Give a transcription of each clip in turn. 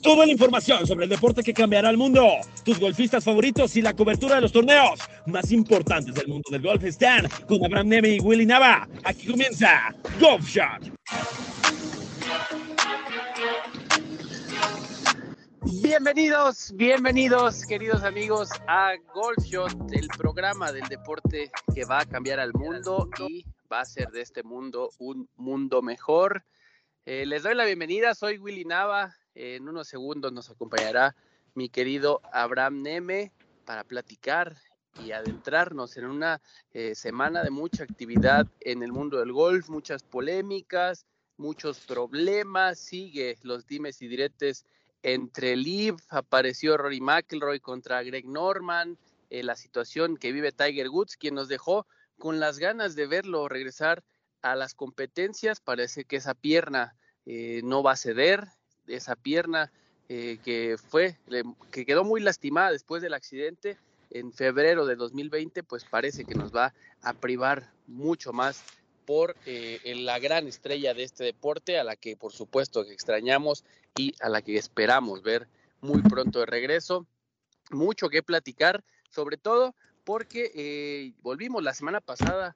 Toda la información sobre el deporte que cambiará el mundo, tus golfistas favoritos y la cobertura de los torneos más importantes del mundo del golf están con Abraham Neme y Willy Nava. Aquí comienza Golf Shot. Bienvenidos, bienvenidos queridos amigos a Golf Shot, el programa del deporte que va a cambiar al mundo y va a hacer de este mundo un mundo mejor. Eh, les doy la bienvenida, soy Willy Nava, en unos segundos nos acompañará mi querido Abraham Neme para platicar y adentrarnos en una eh, semana de mucha actividad en el mundo del golf, muchas polémicas, muchos problemas, sigue los dimes y diretes entre Liv, apareció Rory McIlroy contra Greg Norman, eh, la situación que vive Tiger Woods, quien nos dejó con las ganas de verlo regresar a las competencias, parece que esa pierna eh, no va a ceder, esa pierna eh, que fue, que quedó muy lastimada después del accidente en febrero de 2020, pues parece que nos va a privar mucho más por eh, la gran estrella de este deporte, a la que por supuesto extrañamos y a la que esperamos ver muy pronto de regreso. Mucho que platicar, sobre todo porque eh, volvimos la semana pasada,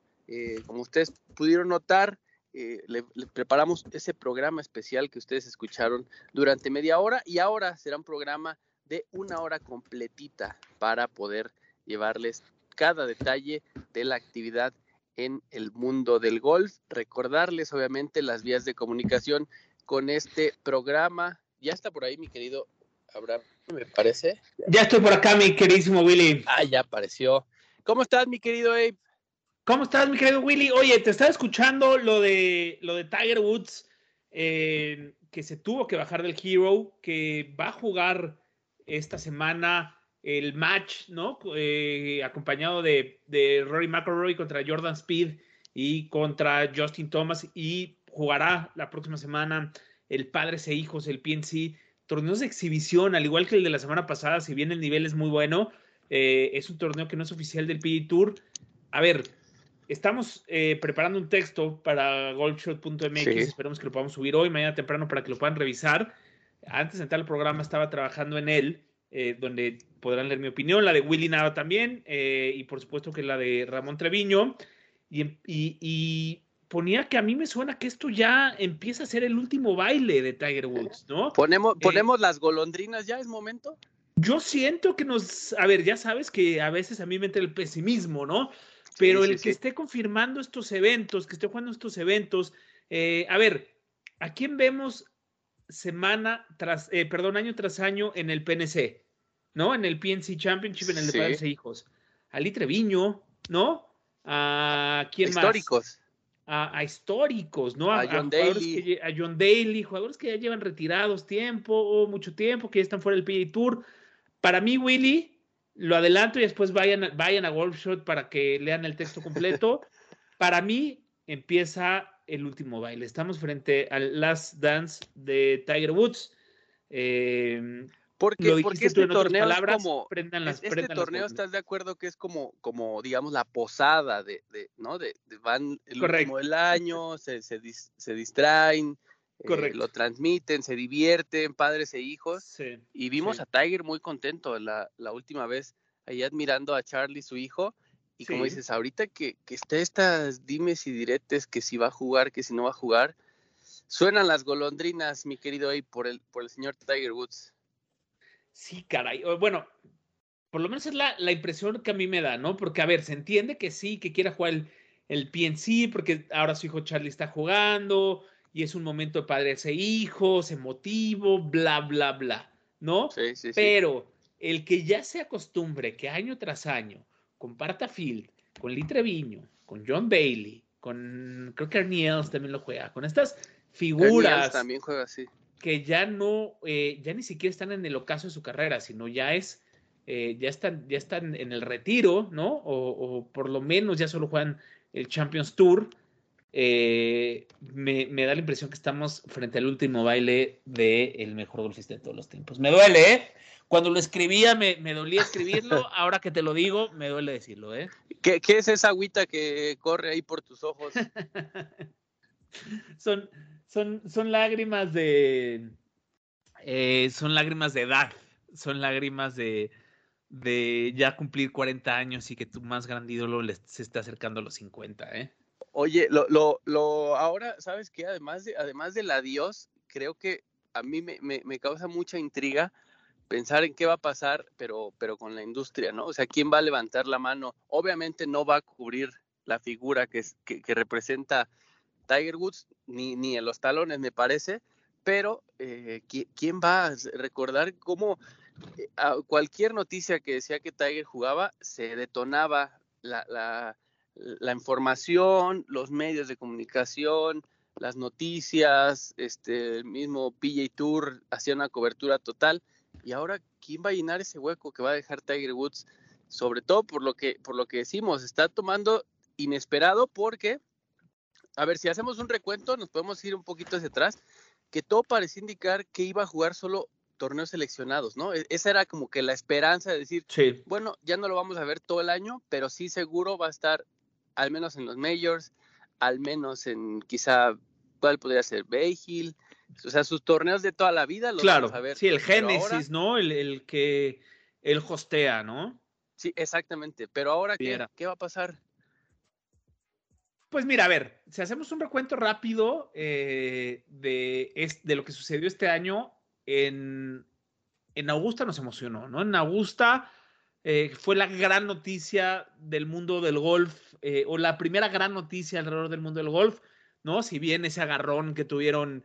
como ustedes pudieron notar, eh, le, preparamos ese programa especial que ustedes escucharon durante media hora y ahora será un programa de una hora completita para poder llevarles cada detalle de la actividad en el mundo del golf. Recordarles obviamente las vías de comunicación con este programa. Ya está por ahí mi querido Abraham, me parece. Ya estoy por acá, mi queridísimo Willy. Ah, ya apareció. ¿Cómo estás, mi querido Abe? ¿Cómo estás, mi querido Willy? Oye, te estaba escuchando lo de, lo de Tiger Woods, eh, que se tuvo que bajar del Hero, que va a jugar esta semana el match, ¿no? Eh, acompañado de, Rory McIlroy contra Jordan Speed y contra Justin Thomas y jugará la próxima semana el Padres e Hijos, el PNC, torneos de exhibición, al igual que el de la semana pasada, si bien el nivel es muy bueno, eh, es un torneo que no es oficial del PG Tour. A ver, Estamos eh, preparando un texto para golfshot.mx, esperemos que lo podamos subir hoy, mañana temprano, para que lo puedan revisar. Antes de entrar al programa estaba trabajando en él, eh, donde podrán leer mi opinión, la de Willy Nava también, eh, y por supuesto que la de Ramón Treviño. Y, ponía que a mí me suena que esto ya empieza a ser el último baile de Tiger Woods, ¿no? Ponemos, ponemos las golondrinas ya, es momento. Yo siento que nos, a ver, ya sabes que a veces a mí me entra el pesimismo, ¿no? Pero el que esté confirmando estos eventos, que esté jugando estos eventos, eh, a ver, ¿a quién vemos semana tras, eh, perdón, año tras año en el PNC? ¿No? En el PNC Championship, en el de Padres e Hijos. A Treviño, ¿no? ¿A quién más? Históricos. A, históricos, ¿no? A, John Daly. a John Daly, jugadores que ya llevan retirados tiempo, o mucho tiempo, que ya están fuera del PGA Tour. Para mí, Willy, lo adelanto y después vayan, vayan a Golfshot para que lean el texto completo. para mí empieza el último baile. Estamos frente al Last Dance de Tiger Woods. Eh, porque, porque este torneo es como este torneo estás de acuerdo que es como como digamos la posada de, de no de, van el último del año se, se, se distraen eh, lo transmiten, se divierten, padres e hijos. y vimos a Tiger muy contento la, la, última vez, ahí admirando a Charlie, su hijo. Y como dices, ahorita que, que está estas dimes y diretes, que si va a jugar, que si no va a jugar, suenan las golondrinas, mi querido ahí, por el, por el señor Tiger Woods. Sí, caray. Bueno, por lo menos es la, la, impresión que a mí me da, ¿no? Porque, a ver, se entiende que sí, que quiera jugar el, el PNC, porque ahora su hijo Charlie está jugando, y es un momento de padres e hijos, emotivo, bla, bla, bla, ¿no? Sí, sí, Pero el que ya se acostumbre que año tras año comparta field con Lee Treviño, con John Bailey, con creo que Arnie también lo juega, con estas figuras. también juega así. que ya no, eh, ya ni siquiera están en el ocaso de su carrera, sino ya es, eh, ya están, ya están en el retiro, ¿no? O, por lo menos ya solo juegan el Champions Tour. Eh, me, da la impresión que estamos frente al último baile del el mejor golfista de todos los tiempos. Me duele, ¿eh? Cuando lo escribía me, me, dolía escribirlo, ahora que te lo digo, me duele decirlo, ¿eh? ¿Qué, ¿Qué, es esa agüita que corre ahí por tus ojos? son, son, son lágrimas de. Eh, son lágrimas de edad. Son lágrimas de, de ya cumplir 40 años y que tu más grande ídolo se está acercando a los 50, ¿eh? Oye, lo, lo, lo ahora, ¿sabes qué? Además, de, además del adiós, creo que a mí me, me, me, causa mucha intriga pensar en qué va a pasar, pero, pero con la industria, ¿no? O sea, ¿quién va a levantar la mano? Obviamente no va a cubrir la figura que, que, que representa Tiger Woods ni, ni en los talones, me parece, pero eh, ¿quién va a recordar cómo eh, cualquier noticia que decía que Tiger jugaba se detonaba la, la, la, información, los medios de comunicación, las noticias, este, el mismo PJ Tour hacía una cobertura total. Y ahora quién va a llenar ese hueco que va a dejar Tiger Woods, sobre todo por lo que por lo que decimos, está tomando inesperado porque a ver, si hacemos un recuento, nos podemos ir un poquito hacia atrás, que todo parecía indicar que iba a jugar solo torneos seleccionados, ¿no? E-, esa era como que la esperanza de decir, bueno, ya no lo vamos a ver todo el año, pero sí seguro va a estar al menos en los majors, al menos en quizá, ¿cuál podría ser? Bay Hill, o sea, sus torneos de toda la vida los claro, vamos a ver. Sí, el Génesis, ¿no? El, el, que él hostea, ¿no? Sí, exactamente, pero ahora, ¿qué, ¿qué va a pasar? Pues mira, a ver, si hacemos un recuento rápido eh, de, de, lo que sucedió este año, en, en Augusta nos emocionó, ¿no? En Augusta eh, fue la gran noticia del mundo del golf, eh, o la primera gran noticia alrededor del mundo del golf, ¿no? Si bien ese agarrón que tuvieron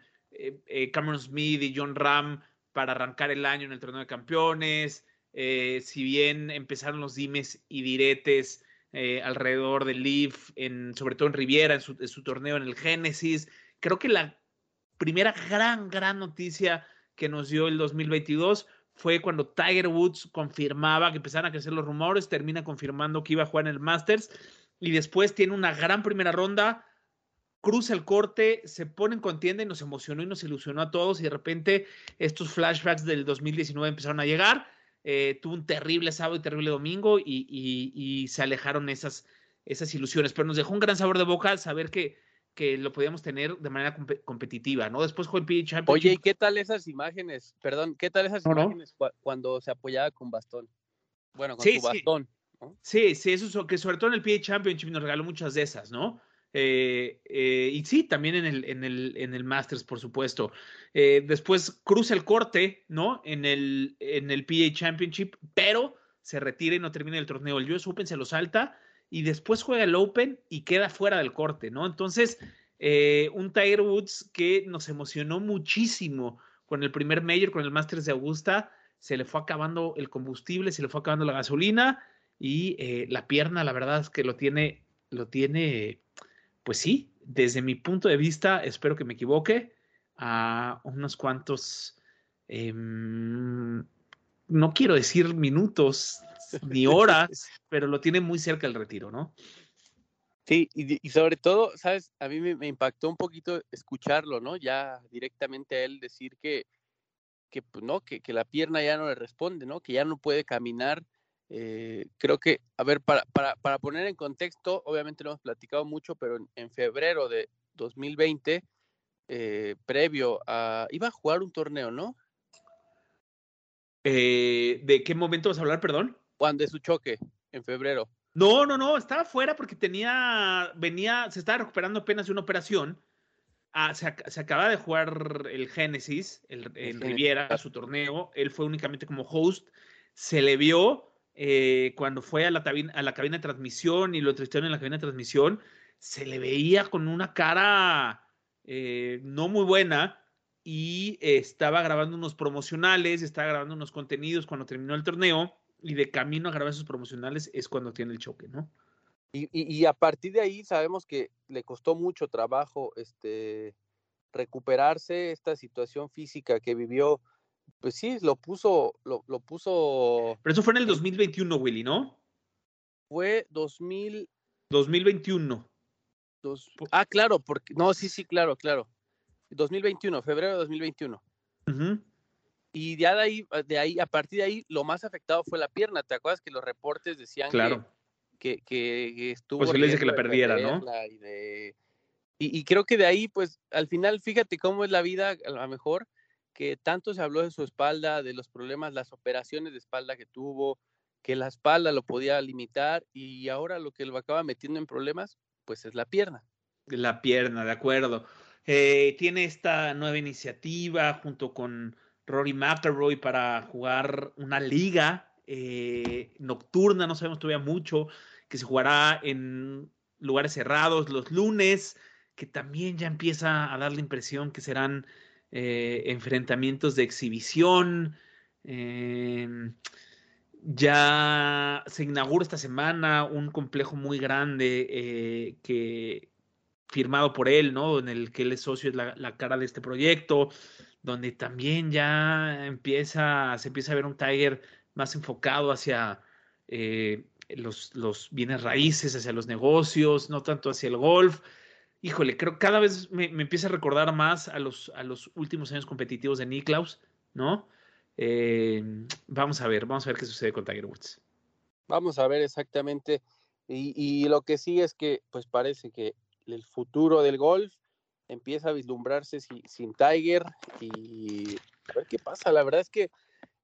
Cameron Smith y John Ram para arrancar el año en el torneo de campeones, si bien empezaron los dimes y diretes eh, alrededor del Leaf, en, sobre todo en Riviera, en su, torneo en el Génesis. Creo que la primera gran, gran noticia que nos dio el 2022 fue cuando Tiger Woods confirmaba que empezaron a crecer los rumores, termina confirmando que iba a jugar en el Masters y después tiene una gran primera ronda, cruza el corte, se pone en contienda y nos emocionó y nos ilusionó a todos y de repente estos flashbacks del 2019 empezaron a llegar. Eh, tuvo un terrible sábado y terrible domingo y, se alejaron esas, esas ilusiones, pero nos dejó un gran sabor de boca saber que, que lo podíamos tener de manera competitiva, ¿no? Después fue el PGA Championship. Oye, ¿y qué tal esas imágenes? Perdón, ¿qué tal esas imágenes cuando se apoyaba con bastón? Bueno, con su bastón. Sí, sí, eso que sobre todo en el PGA Championship nos regaló muchas de esas, ¿no? Eh, eh, y sí, también en el, en el, en el Masters, por supuesto. Eh, después cruza el corte, ¿no? En el, en el PA Championship, pero se retira y no termina el torneo. El US Open se lo salta y después juega el Open y queda fuera del corte, ¿no? Entonces, un Tiger Woods que nos emocionó muchísimo con el primer Major, con el Masters de Augusta, se le fue acabando el combustible, se le fue acabando la gasolina y la pierna, la verdad es que lo tiene, lo tiene pues sí, desde mi punto de vista, espero que me equivoque, a unos cuantos, em, no quiero decir minutos ni horas, pero lo tiene muy cerca el retiro, ¿no? Sí, y, sobre todo, sabes, a mí me, impactó un poquito escucharlo, ¿no? Ya directamente a él decir que, que, pues, ¿no? que, que la pierna ya no le responde, ¿no? Que ya no puede caminar eh, creo que, a ver, para, para, para, poner en contexto, obviamente lo hemos platicado mucho, pero en, febrero de 2020, eh, previo a... Iba a jugar un torneo, ¿no? Eh, ¿De qué momento vas a hablar, perdón? Cuando de su choque, en febrero. No, no, no, estaba fuera porque tenía, venía, se estaba recuperando apenas de una operación. Ah, se, se, acaba de jugar el Génesis el, en Riviera, su torneo. Él fue únicamente como host. Se le vio, eh, cuando fue a la, a la cabina de transmisión y lo entrevistaron en la cabina de transmisión, se le veía con una cara eh, no muy buena y estaba grabando unos promocionales, estaba grabando unos contenidos cuando terminó el torneo y de camino a grabar esos promocionales es cuando tiene el choque, ¿no? Y, y, a partir de ahí sabemos que le costó mucho trabajo este, recuperarse, esta situación física que vivió, pues sí, lo puso, lo, lo puso. Pero eso fue en el 2021, Willy, ¿no? Fue 2000. 2021. ah, claro, porque, no, sí, sí, claro, claro. 2021, febrero de 2021. Y ya de ahí, de ahí, a partir de ahí, lo más afectado fue la pierna. ¿Te acuerdas que los reportes decían claro. que, que, que, estuvo. Pues le dice que la perdiera, ¿no? Y, y, creo que de ahí, pues, al final, fíjate cómo es la vida, a lo mejor, que tanto se habló de su espalda, de los problemas, las operaciones de espalda que tuvo, que la espalda lo podía limitar, y ahora lo que lo acaba metiendo en problemas, pues es la pierna. La pierna, de acuerdo. Eh, tiene esta nueva iniciativa junto con Rory McIlroy para jugar una liga eh, nocturna, no sabemos todavía mucho, que se jugará en lugares cerrados los lunes, que también ya empieza a dar la impresión que serán eh, enfrentamientos de exhibición. Em, ya se inaugura esta semana un complejo muy grande que firmado por él, ¿no? En el que él es socio, es la, cara de este proyecto, donde también ya empieza, se empieza a ver un Tiger más enfocado hacia eh, los, los, bienes raíces, hacia los negocios, no tanto hacia el golf. Híjole, creo que cada vez me, empieza a recordar más a los, a los últimos años competitivos de Niklaus, ¿no? Eh, vamos a ver, vamos a ver qué sucede con Tiger Woods. Vamos a ver exactamente. Y, y, lo que sí es que, pues parece que el futuro del golf empieza a vislumbrarse sin, Tiger y a ver qué pasa. La verdad es que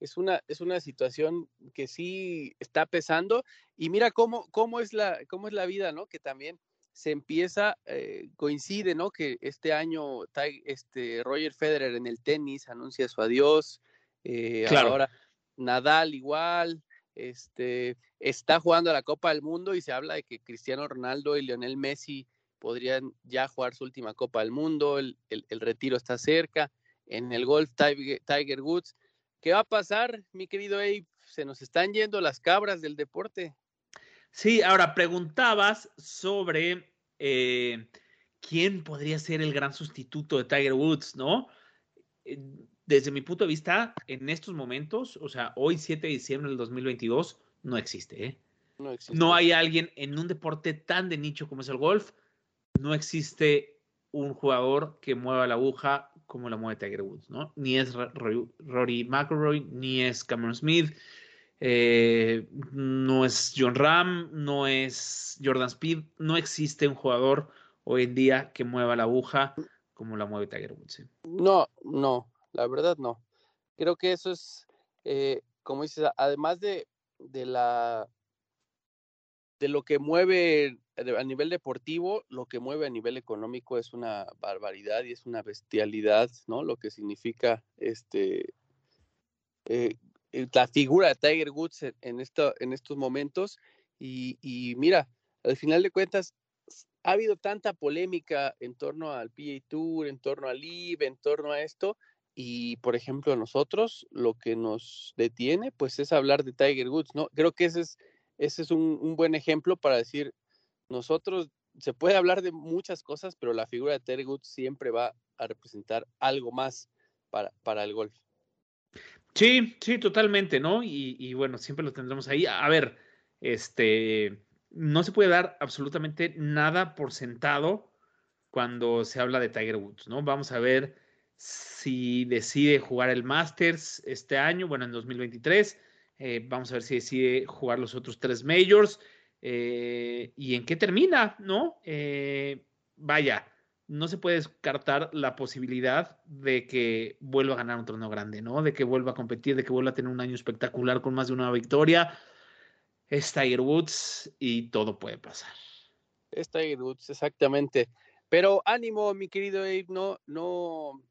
es una, es una situación que sí está pesando y mira cómo, cómo, es, la, cómo es la vida, ¿no? Que también se empieza, eh, coincide, ¿no? Que este año este, Roger Federer en el tenis anuncia su adiós. Eh, ahora Nadal igual, este, está jugando a la Copa del Mundo y se habla de que Cristiano Ronaldo y Lionel Messi podrían ya jugar su última Copa del Mundo, el, retiro está cerca, en el golf Tiger, Woods. ¿Qué va a pasar, mi querido Abe? Se nos están yendo las cabras del deporte. Sí, ahora preguntabas sobre eh, quién podría ser el gran sustituto de Tiger Woods, ¿no? Eh, desde mi punto de vista, en estos momentos, o sea, hoy 7 de diciembre del 2022, no existe, ¿eh? No existe. No hay alguien en un deporte tan de nicho como es el golf no existe un jugador que mueva la aguja como la mueve Tiger Woods, ¿no? Ni es Rory McIlroy, ni es Cameron Smith, eh, no es John Ram, no es Jordan Speed, no existe un jugador hoy en día que mueva la aguja como la mueve Tiger Woods. No, no, la verdad no. Creo que eso es, eh, como dices, además de, de la de lo que mueve a nivel deportivo, lo que mueve a nivel económico es una barbaridad y es una bestialidad, ¿no? Lo que significa este eh, eh, la figura de Tiger Woods en, esto, en estos momentos. Y, mira, al final de cuentas, ha habido tanta polémica en torno al PA Tour, en torno al LIV, en torno a esto. Y, por ejemplo, nosotros lo que nos detiene, pues es hablar de Tiger Woods, ¿no? Creo que ese es, ese es un, un buen ejemplo para decir, nosotros se puede hablar de muchas cosas, pero la figura de Terry Woods siempre va a representar algo más para, para el golf. Sí, sí, totalmente, ¿no? Y, bueno, siempre lo tendremos ahí. A ver, este, no se puede dar absolutamente nada por sentado cuando se habla de Tiger Woods, ¿no? Vamos a ver si decide jugar el Masters este año, bueno, en 2023. Eh, vamos a ver si decide jugar los otros tres majors. Eh, y en qué termina, ¿no? Eh, vaya, no se puede descartar la posibilidad de que vuelva a ganar un torneo grande, ¿no? De que vuelva a competir, de que vuelva a tener un año espectacular con más de una victoria. Es Tiger Woods y todo puede pasar. Es Tiger Woods, exactamente. Pero ánimo, mi querido Abe, no, no,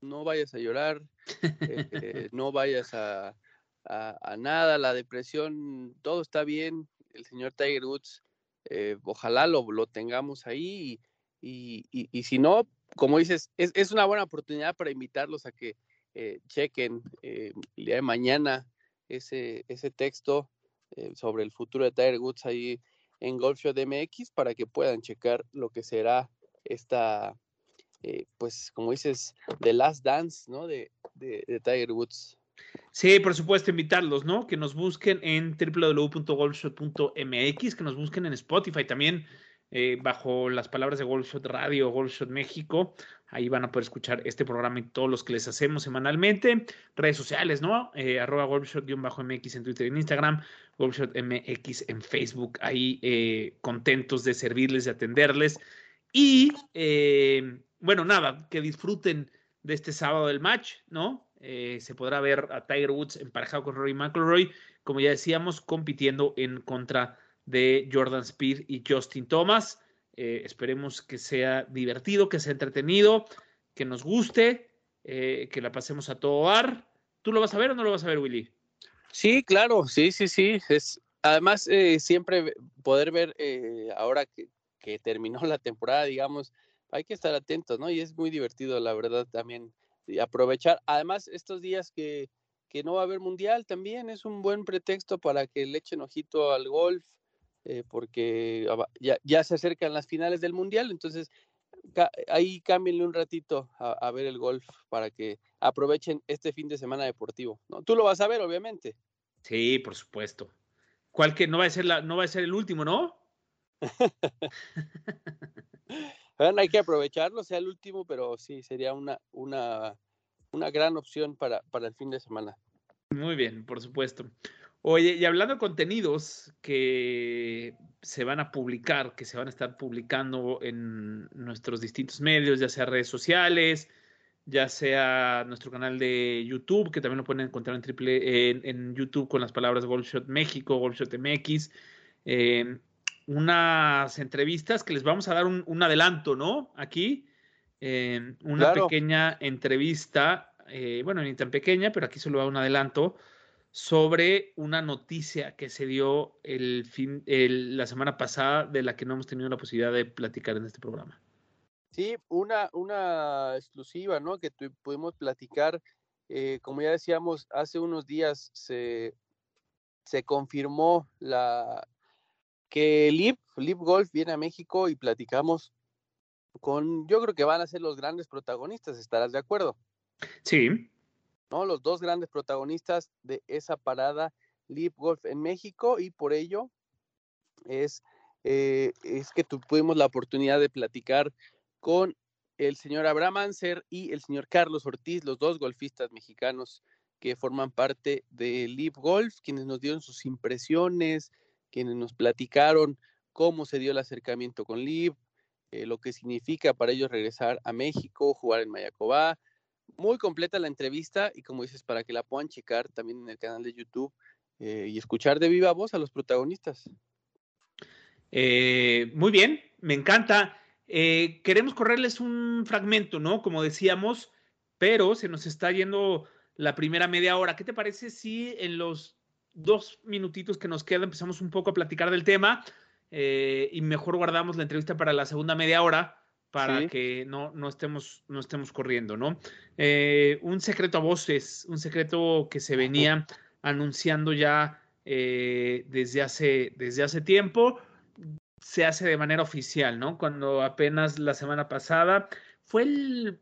no vayas a llorar, no vayas a, a, nada, la depresión, todo está bien, el señor Tiger Woods, eh, ojalá lo, lo, tengamos ahí y, y, si no, como dices, es, es, una buena oportunidad para invitarlos a que eh, chequen eh, el día de mañana ese, ese texto sobre el futuro de Tiger Woods ahí en Golf Show DMX para que puedan checar lo que será esta, eh, pues como dices, The Last Dance, ¿no? De, de, Tiger Woods. Sí, por supuesto, invitarlos, ¿no? Que nos busquen en www.golfshot.mx, que nos busquen en Spotify también, eh, bajo las palabras de Golfshot Radio, Golfshot México. Ahí van a poder escuchar este programa y todos los que les hacemos semanalmente. Redes sociales, ¿no? Eh, arroba Golfshot-MX en Twitter y en Instagram, GolfShotMX en Facebook. Ahí eh, contentos de servirles, de atenderles. Y eh, bueno, nada, que disfruten de este sábado del match, ¿no? Eh, se podrá ver a Tiger Woods emparejado con Rory McIlroy, como ya decíamos, compitiendo en contra de Jordan Speed y Justin Thomas. Eh, esperemos que sea divertido, que sea entretenido, que nos guste, eh, que la pasemos a todo dar. ¿Tú lo vas a ver o no lo vas a ver, Willy? Sí, claro, sí, sí, sí. Es, además, siempre poder ver ahora que terminó la temporada, digamos, hay que estar atentos, ¿no? Y es muy divertido, la verdad, también aprovechar. Además, estos días que, que no va a haber mundial también es un buen pretexto para que le echen ojito al golf, eh, porque ya, ya, se acercan las finales del mundial, entonces ahí cámbienle un ratito a, ver el golf para que aprovechen este fin de semana deportivo. ¿no? Tú lo vas a ver, obviamente. Sí, por supuesto. ¿Cuál que no va a ser la, no va a ser el último, no? hay que aprovecharlo, sea el último, pero sí, sería una, una, una gran opción para, para el fin de semana. Muy bien, por supuesto. Oye, y hablando de contenidos que se van a publicar, que se van a estar publicando en nuestros distintos medios, ya sea redes sociales, ya sea nuestro canal de YouTube, que también lo pueden encontrar en, triple, en, YouTube con las palabras Goldshot México, Goldshot MX. Eh, unas entrevistas que les vamos a dar un, adelanto, ¿no? Aquí, eh, una pequeña entrevista, eh, bueno, ni tan pequeña, pero aquí solo va un adelanto sobre una noticia que se dio el fin, la semana pasada de la que no hemos tenido la posibilidad de platicar en este programa. Sí, una, una exclusiva, ¿no? Que pudimos platicar. Eh, como ya decíamos, hace unos días se, se confirmó la, que Lip, Lip Golf viene a México y platicamos con, yo creo que van a ser los grandes protagonistas, ¿estarás de acuerdo? Sí. ¿No? Los dos grandes protagonistas de esa parada Lip Golf en México y por ello es, eh, es que tuvimos la oportunidad de platicar con el señor Abraham Anser y el señor Carlos Ortiz, los dos golfistas mexicanos que forman parte de Lip Golf, quienes nos dieron sus impresiones, quienes nos platicaron cómo se dio el acercamiento con Liv, eh, lo que significa para ellos regresar a México, jugar en Mayacobá. Muy completa la entrevista y como dices, para que la puedan checar también en el canal de YouTube eh, y escuchar de viva voz a los protagonistas. Eh, muy bien, me encanta. queremos correrles un fragmento, ¿no? Como decíamos, pero se nos está yendo la primera media hora. ¿Qué te parece si en los dos minutitos que nos quedan empezamos un poco a platicar del tema eh, y mejor guardamos la entrevista para la segunda media hora para que no, no, estemos, no estemos corriendo, ¿no? Eh, un secreto a voces, un secreto que se venía anunciando ya eh, desde, hace, desde hace tiempo, se hace de manera oficial, ¿no? Cuando apenas la semana pasada, fue el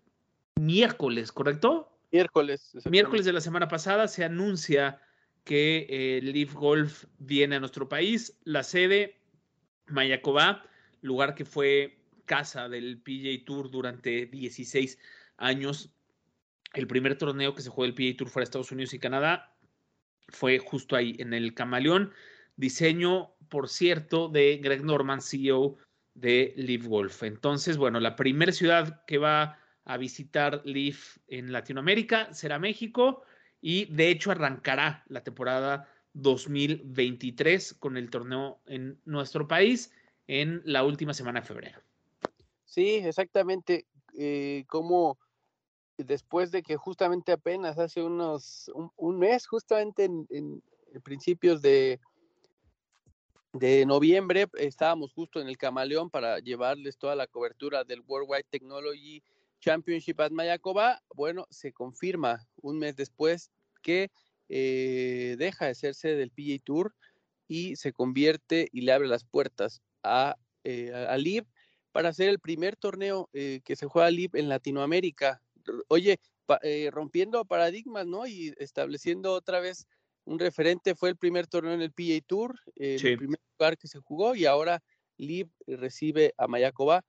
miércoles, ¿correcto? Miércoles. Miércoles de la semana pasada se anuncia que eh, Golf viene a nuestro país. La sede, Mayacobá, lugar que fue casa del PJ Tour durante 16 años. El primer torneo que se jugó del PJ Tour fuera Estados Unidos y Canadá fue justo ahí, en el Camaleón. Diseño, por cierto, de Greg Norman, CEO de Leaf Golf. Entonces, bueno, la primera ciudad que va a visitar Leaf en Latinoamérica será México y de hecho arrancará la temporada 2023 con el torneo en nuestro país en la última semana de febrero. Sí, exactamente. Eh, como después de que justamente apenas hace unos un, mes, justamente en, principios de, de noviembre, estábamos justo en el Camaleón para llevarles toda la cobertura del Worldwide Technology Championship at Mayacoba, bueno, se confirma un mes después que eh, deja de hacerse del PGA Tour y se convierte y le abre las puertas a, eh, a, para ser el primer torneo eh, que se juega LIB en Latinoamérica. Oye, eh, rompiendo paradigmas, ¿no? Y estableciendo otra vez un referente, fue el primer torneo en el PGA Tour, el primer lugar que se jugó y ahora LIB recibe a Mayacoba.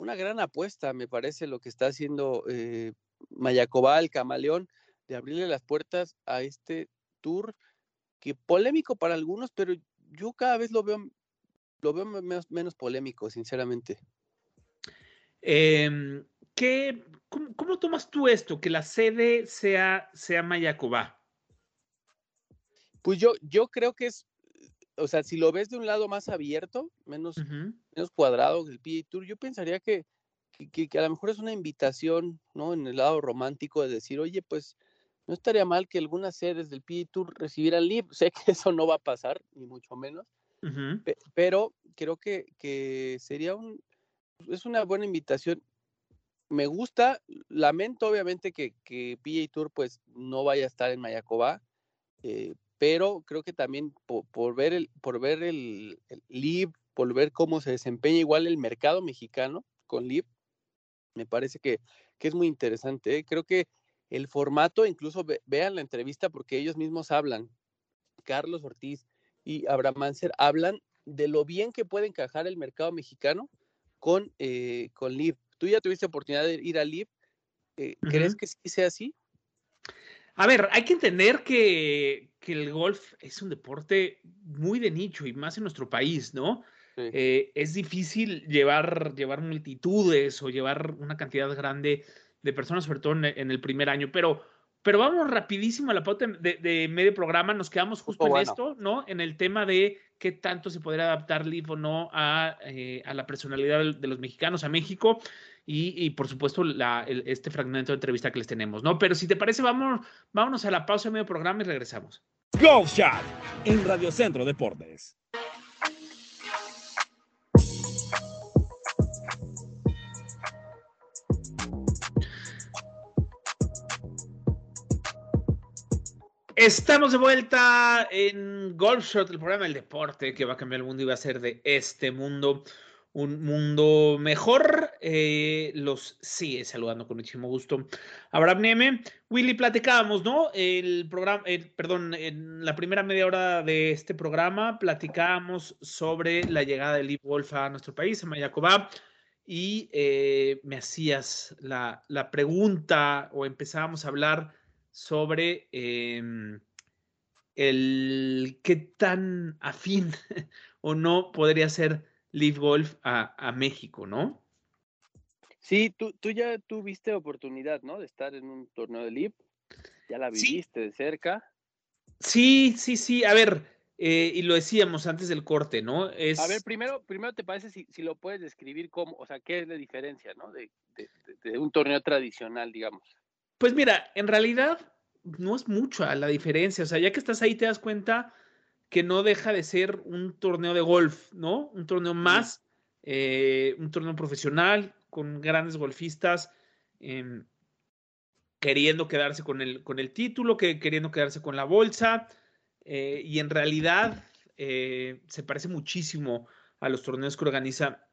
Una gran apuesta, me parece, lo que está haciendo eh, el camaleón, de abrirle las puertas a este tour que polémico para algunos, pero yo cada vez lo veo lo veo menos, polémico, sinceramente. Em, ¿qué, cómo, tomas tú esto, que la sede sea, sea Mayacobá? Pues yo, yo creo que es, o sea, si lo ves de un lado más abierto, menos, menos cuadrado el PA Tour, yo pensaría que, que, que, a lo mejor es una invitación, ¿no? En el lado romántico de decir, oye, pues no estaría mal que algunas sedes del PA Tour recibieran LIB. Sé que eso no va a pasar, ni mucho menos, pero creo que, sería un, es una buena invitación. Me gusta, lamento obviamente que, que PA Tour pues no vaya a estar en Mayacoba, eh, pero creo que también por, ver el, por ver el, LIB, por ver cómo se desempeña igual el mercado mexicano con LIB, me parece que, es muy interesante. ¿eh? Creo que el formato, incluso vean la entrevista porque ellos mismos hablan. Carlos Ortiz, y Abraham Manser hablan de lo bien que puede encajar el mercado mexicano con, eh, con LIV. Tú ya tuviste oportunidad de ir a LIV. Eh, ¿Crees que sí sea así? A ver, hay que entender que, el golf es un deporte muy de nicho y más en nuestro país, ¿no? Eh, es difícil llevar, llevar multitudes o llevar una cantidad grande de personas, sobre todo en el primer año, pero pero vamos rapidísimo a la pauta de, medio programa, nos quedamos justo en esto, ¿no? En el tema de qué tanto se podría adaptar Leaf o no a, eh, la personalidad de los mexicanos, a México, y, por supuesto este fragmento de entrevista que les tenemos, ¿no? Pero si te parece, vamos, vámonos a la pausa de medio programa y regresamos. Golf Chat en Radio Centro Deportes. Estamos de vuelta en Golf Shot, el programa del deporte que va a cambiar el mundo y va a ser de este mundo un mundo mejor. Eh, los sigue saludando con muchísimo gusto. Abraham Neme, Willy, platicábamos, ¿no? El programa, perdón, en la primera media hora de este programa platicábamos sobre la llegada de Lee Wolf a nuestro país, a Mayacobá, y eh, me hacías la, la pregunta o empezábamos a hablar sobre em, el qué tan afín o no podría ser Leaf Golf a, México, ¿no? Sí, tú, tú ya tuviste oportunidad, ¿no? De estar en un torneo de Leaf. Ya la viviste de cerca. Sí, sí, sí. A ver, eh, y lo decíamos antes del corte, ¿no? Es... A ver, primero, primero te parece si, si, lo puedes describir cómo, o sea, qué es la diferencia, ¿no? de, de un torneo tradicional, digamos. Pues mira, en realidad no es mucho la diferencia. O sea, ya que estás ahí te das cuenta que no deja de ser un torneo de golf, ¿no? Un torneo más, eh, un torneo profesional con grandes golfistas em, queriendo quedarse con el, con el título, que, queriendo quedarse con la bolsa. Eh, y en realidad eh, se parece muchísimo a los torneos que organiza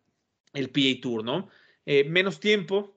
el PA Tour, ¿no? menos tiempo,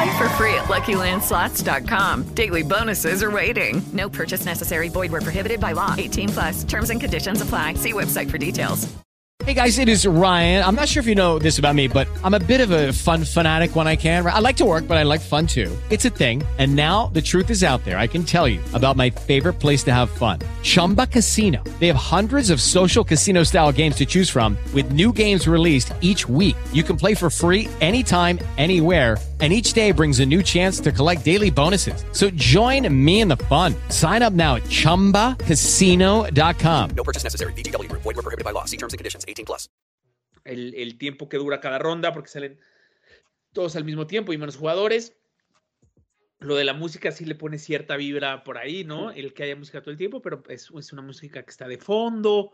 Play for free at LuckyLandSlots.com. Daily bonuses are waiting. No purchase necessary. Void where prohibited by law. 18 plus. Terms and conditions apply. See website for details. Hey guys, it is Ryan. I'm not sure if you know this about me, but I'm a bit of a fun fanatic when I can. I like to work, but I like fun too. It's a thing. And now the truth is out there. I can tell you about my favorite place to have fun. Chumba Casino. They have hundreds of social casino style games to choose from with new games released each week. You can play for free anytime, anywhere and each day brings a new chance to collect daily bonuses. So join me in the fun. Sign up now at ChumbaCasino.com. No purchase necessary. BGW. Void were prohibited by law. See terms and conditions. 18 plus. El, el tiempo que dura cada ronda porque salen todos al mismo tiempo y menos jugadores. lo de la música sí le pone cierta vibra por ahí, ¿no? El que haya música todo el tiempo, pero es, es una música que está de fondo.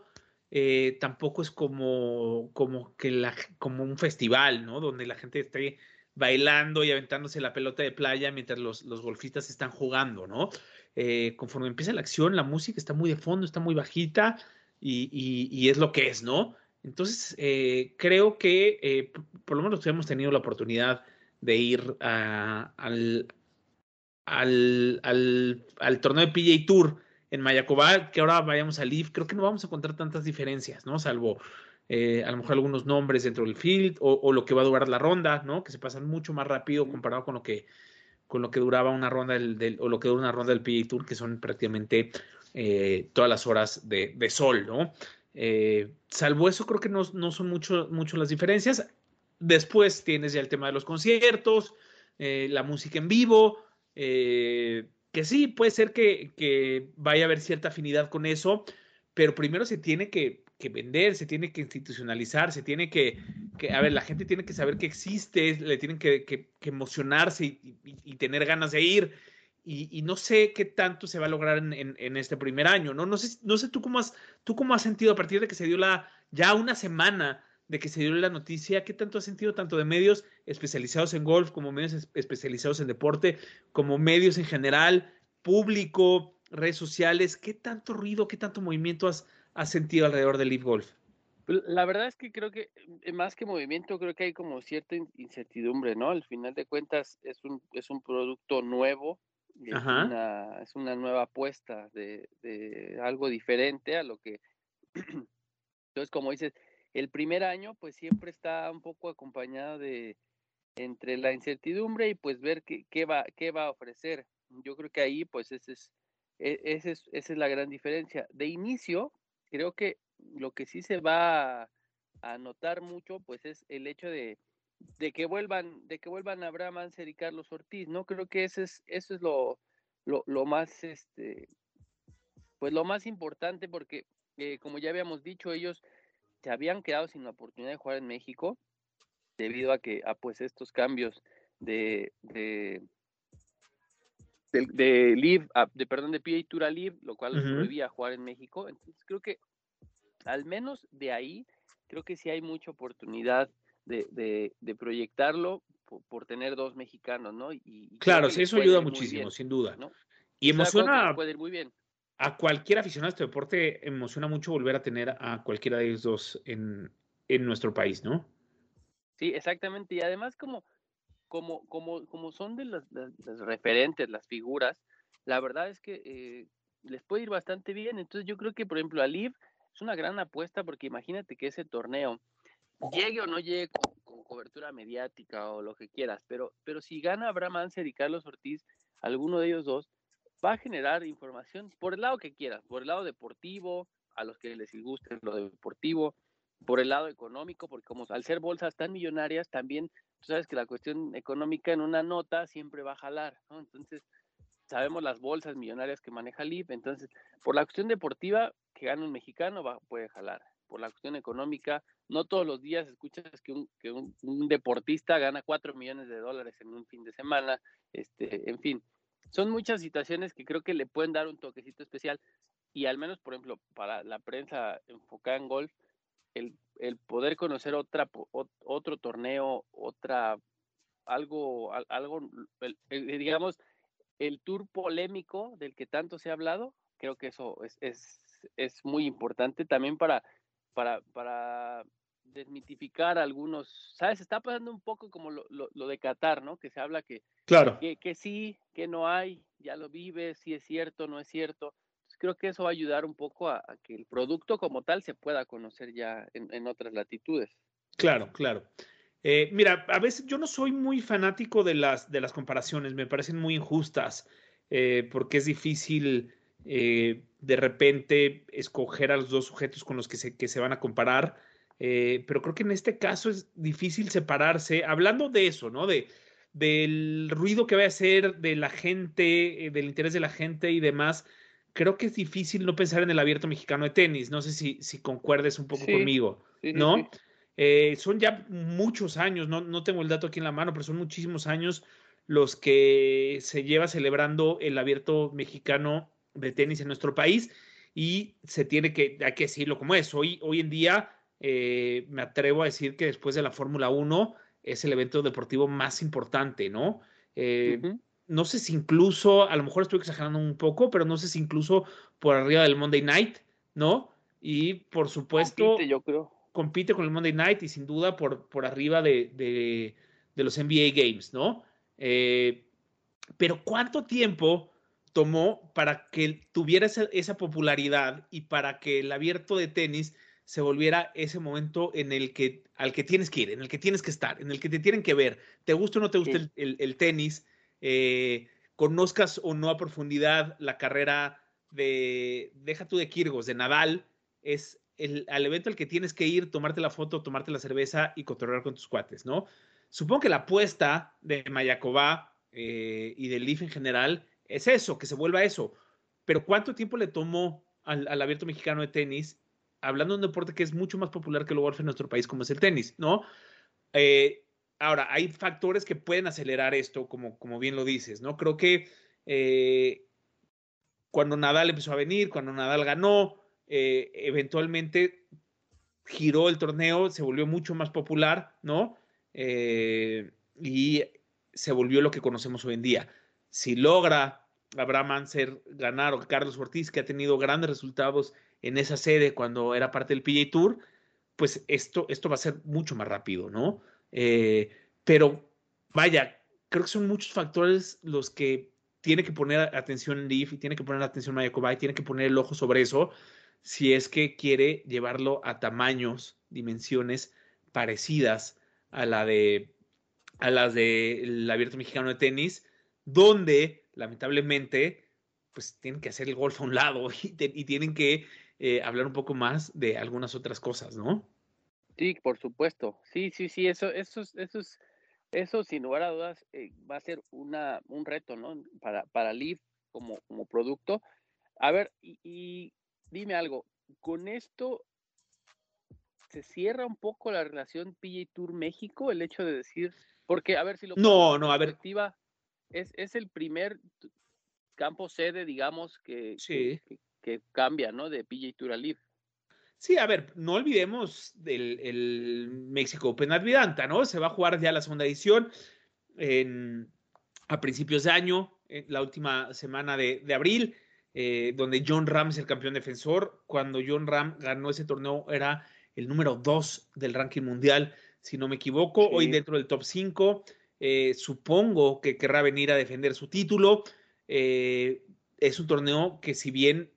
eh, tampoco es como, como que la, como un festival, ¿no? Donde la gente esté bailando y aventándose la pelota de playa mientras los, los golfistas están jugando, ¿no? Eh, conforme empieza la acción, la música está muy de fondo, está muy bajita y, y, es lo que es, ¿no? Entonces, eh, creo que eh, por lo menos hemos tenido la oportunidad de ir a, al, al, al, al, torneo de PJ Tour en Mayacobá, que ahora vayamos al Leaf, creo que no vamos a encontrar tantas diferencias, ¿no? Salvo eh, a lo mejor algunos nombres dentro del field o, o, lo que va a durar la ronda, ¿no? Que se pasan mucho más rápido comparado con lo que, con lo que duraba una ronda del, del o lo que dura una ronda del PJ Tour, que son prácticamente eh, todas las horas de, de sol, ¿no? Eh, salvo eso, creo que no, no son mucho, mucho las diferencias. Después tienes ya el tema de los conciertos, la música en vivo, que sí, puede ser que, que, vaya a haber cierta afinidad con eso, pero primero se tiene que, que vender, se tiene que institucionalizar, se tiene que, que, a ver, la gente tiene que saber que existe, le tienen que, que emocionarse y, tener ganas de ir. Y, no sé qué tanto se va a lograr en, en, en, este primer año, ¿no? No sé, no sé tú cómo has, tú cómo has sentido a partir de que se dio la, ya una semana de que se dio la noticia, ¿qué tanto has sentido tanto de medios especializados en golf como medios especializados en deporte, como medios en general, público, redes sociales? ¿Qué tanto ruido, qué tanto movimiento has, has sentido alrededor del Leaf Golf? La verdad es que creo que más que movimiento, creo que hay como cierta incertidumbre, ¿no? Al final de cuentas es un, es un producto nuevo, es una, es una, nueva apuesta de, de, algo diferente a lo que... Entonces, como dices, el primer año pues siempre está un poco acompañado de entre la incertidumbre y pues ver qué, qué, va, qué va a ofrecer. Yo creo que ahí pues ese es, ese es, esa es la gran diferencia. De inicio, creo que lo que sí se va a, notar mucho pues es el hecho de, de que vuelvan, de que vuelvan Abraham Anser y Carlos Ortiz, ¿no? Creo que ese es, eso es lo, lo, lo más, este, pues lo más importante porque, eh, como ya habíamos dicho, ellos se habían quedado sin la oportunidad de jugar en México debido a que, a pues estos cambios de, de, de, de Live, de, perdón, de PA Tour a Live, lo cual uh -huh. prohibía jugar en México. Entonces creo que al menos de ahí, creo que sí hay mucha oportunidad de, de, de proyectarlo por, por, tener dos mexicanos, ¿no? Y, y claro, sí, eso ayuda muchísimo, bien, sin duda. ¿no? Y emociona. Puede ir muy bien. A cualquier aficionado a este deporte emociona mucho volver a tener a cualquiera de ellos dos en, en nuestro país, ¿no? Sí, exactamente. Y además, como, como, como, como son de las, referentes, las figuras, la verdad es que eh, les puede ir bastante bien. Entonces, yo creo que, por ejemplo, a Liv es una gran apuesta porque imagínate que ese torneo llegue o no llegue con, con, cobertura mediática o lo que quieras, pero, pero si gana Abraham Anser y Carlos Ortiz, alguno de ellos dos, va a generar información por el lado que quieras, por el lado deportivo, a los que les guste lo deportivo, por el lado económico, porque como al ser bolsas tan millonarias, también tú sabes que la cuestión económica en una nota siempre va a jalar, ¿no? Entonces, sabemos las bolsas millonarias que maneja LIP, entonces, por la cuestión deportiva, que gana un mexicano va, puede jalar. Por la cuestión económica, no todos los días escuchas que un, que un, deportista gana cuatro millones de dólares en un fin de semana, este, en fin, son muchas situaciones que creo que le pueden dar un toquecito especial y al menos, por ejemplo, para la prensa enfocada en golf, el, el poder conocer otra, otro torneo, otra, algo, algo, el, el, digamos, el tour polémico del que tanto se ha hablado, creo que eso es, es, es muy importante también para, para, para desmitificar algunos, ¿sabes? Está pasando un poco como lo, lo, lo de Qatar, ¿no? Que se habla que, claro. que, que, sí, que no hay, ya lo vives, si es cierto, no es cierto. Creo que eso va a ayudar un poco a, que el producto como tal se pueda conocer ya en, en otras latitudes. Claro, claro. Eh, mira, a veces yo no soy muy fanático de las, de las comparaciones, me parecen muy injustas, eh, porque es difícil eh, de repente escoger a los dos sujetos con los que se, que se van a comparar. Eh, pero creo que en este caso es difícil separarse, hablando de eso, ¿no? De, del ruido que va a hacer, de la gente, eh, del interés de la gente y demás. Creo que es difícil no pensar en el abierto mexicano de tenis. No sé si, si concuerdes un poco sí, conmigo, sí, ¿no? Sí, eh, son ya muchos años, no, no tengo el dato aquí en la mano, pero son muchísimos años los que se lleva celebrando el abierto mexicano de tenis en nuestro país y se tiene que, hay que decirlo como es, hoy, hoy en día eh, me atrevo a decir que después de la Fórmula 1 es el evento deportivo más importante, ¿no? Eh, no sé si incluso, a lo mejor estoy exagerando un poco, pero no sé si incluso por arriba del Monday Night, ¿no? Y por supuesto, compite, yo creo. compite con el Monday Night y sin duda por, por arriba de, de, de los NBA Games, ¿no? Eh, pero ¿cuánto tiempo tomó para que tuviera esa, esa, popularidad y para que el abierto de tenis se volviera ese momento en el que al que tienes que ir, en el que tienes que estar, en el que te tienen que ver, te gusta o no te gusta sí. el, el, el, tenis, eh, conozcas o no a profundidad la carrera de, deja tú de Kirgos, de Nadal, es el, al evento al que tienes que ir, tomarte la foto, tomarte la cerveza y cotorrear con tus cuates, ¿no? Supongo que la apuesta de Mayakova eh, y del Leaf en general es eso, que se vuelva eso. Pero ¿cuánto tiempo le tomó al, al, abierto mexicano de tenis? Hablando de un deporte que es mucho más popular que el golf en nuestro país, como es el tenis, ¿no? Eh, ahora, hay factores que pueden acelerar esto, como, bien lo dices, ¿no? Creo que eh, cuando Nadal empezó a venir, cuando Nadal ganó, eh, eventualmente giró el torneo, se volvió mucho más popular, ¿no? Eh, y se volvió lo que conocemos hoy en día. Si logra Abraham Anser ganar o Carlos Ortiz, que ha tenido grandes resultados en esa sede cuando era parte del PGA Tour, pues esto, esto va a ser mucho más rápido, ¿no? Eh, pero vaya, creo que son muchos factores los que tiene que poner atención Leaf y tiene que poner atención Mayakoba y tiene que poner el ojo sobre eso si es que quiere llevarlo a tamaños, dimensiones parecidas a la de a las del abierto mexicano de tenis, donde lamentablemente pues tienen que hacer el golf a un lado y tienen que eh, hablar un poco más de algunas otras cosas, ¿no? Sí, por supuesto. Sí, sí, sí, eso, eso, eso es, eso sin lugar a dudas eh, va a ser una, un reto, ¿no? Para, para Leaf como, como producto. A ver, y, y dime algo, con esto se cierra un poco la relación PJ Tour México, el hecho de decir, porque a ver si lo no, no, a ver, es, es el primer campo sede, digamos, que, sí. que, que, cambia, ¿no? De PJ Tour a Leaf. Sí, a ver, no olvidemos del el México Open Advidanta, ¿no? Se va a jugar ya la segunda edición en, a principios de año, en la última semana de, de abril, eh, donde John Ram es el campeón defensor. Cuando John Ram ganó ese torneo era el número dos del ranking mundial, si no me equivoco, sí. hoy dentro del top 5. Eh, supongo que querrá venir a defender su título. Eh, es un torneo que si bien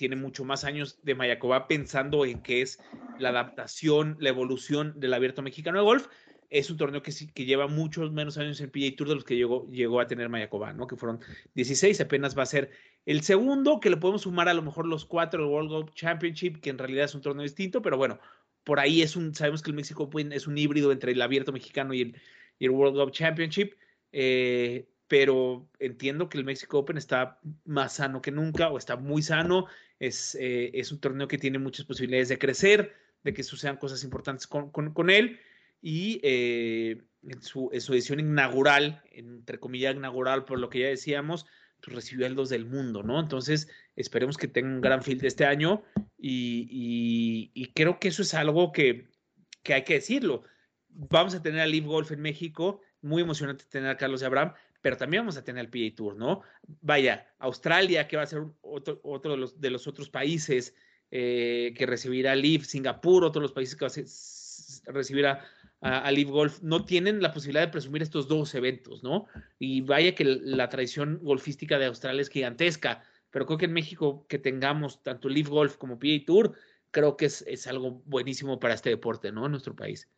tiene mucho más años de Mayacoba pensando en que es la adaptación, la evolución del abierto mexicano de golf, es un torneo que, que lleva muchos menos años en PGA Tour de los que llegó, llegó a tener Mayacoba, ¿no? Que fueron 16, apenas va a ser el segundo, que le podemos sumar a lo mejor los cuatro del World Golf Championship, que en realidad es un torneo distinto, pero bueno, por ahí es un, sabemos que el México Open es un híbrido entre el abierto mexicano y el, el World Golf Championship, eh, pero entiendo que el México Open está más sano que nunca o está muy sano, es, eh, es un torneo que tiene muchas posibilidades de crecer, de que sucedan cosas importantes con, con, con él y eh, en, su, su, edición inaugural, entre comillas inaugural, por lo que ya decíamos, pues recibió el 2 del mundo, ¿no? Entonces, esperemos que tenga un gran field este año y, y, y creo que eso es algo que, que, hay que decirlo. Vamos a tener a Live Golf en México, muy emocionante tener a Carlos y Abraham, pero también vamos a tener el PA Tour, ¿no? Vaya, Australia, que va a ser otro, de, los, otros países eh, que recibirá Live, Singapur, otros de los países que va a ser, recibirá a, a Live Golf, no tienen la posibilidad de presumir estos dos eventos, ¿no? Y vaya que la tradición golfística de Australia es gigantesca, pero creo que en México que tengamos tanto Live Golf como PA Tour, creo que es, es algo buenísimo para este deporte, ¿no? En nuestro país.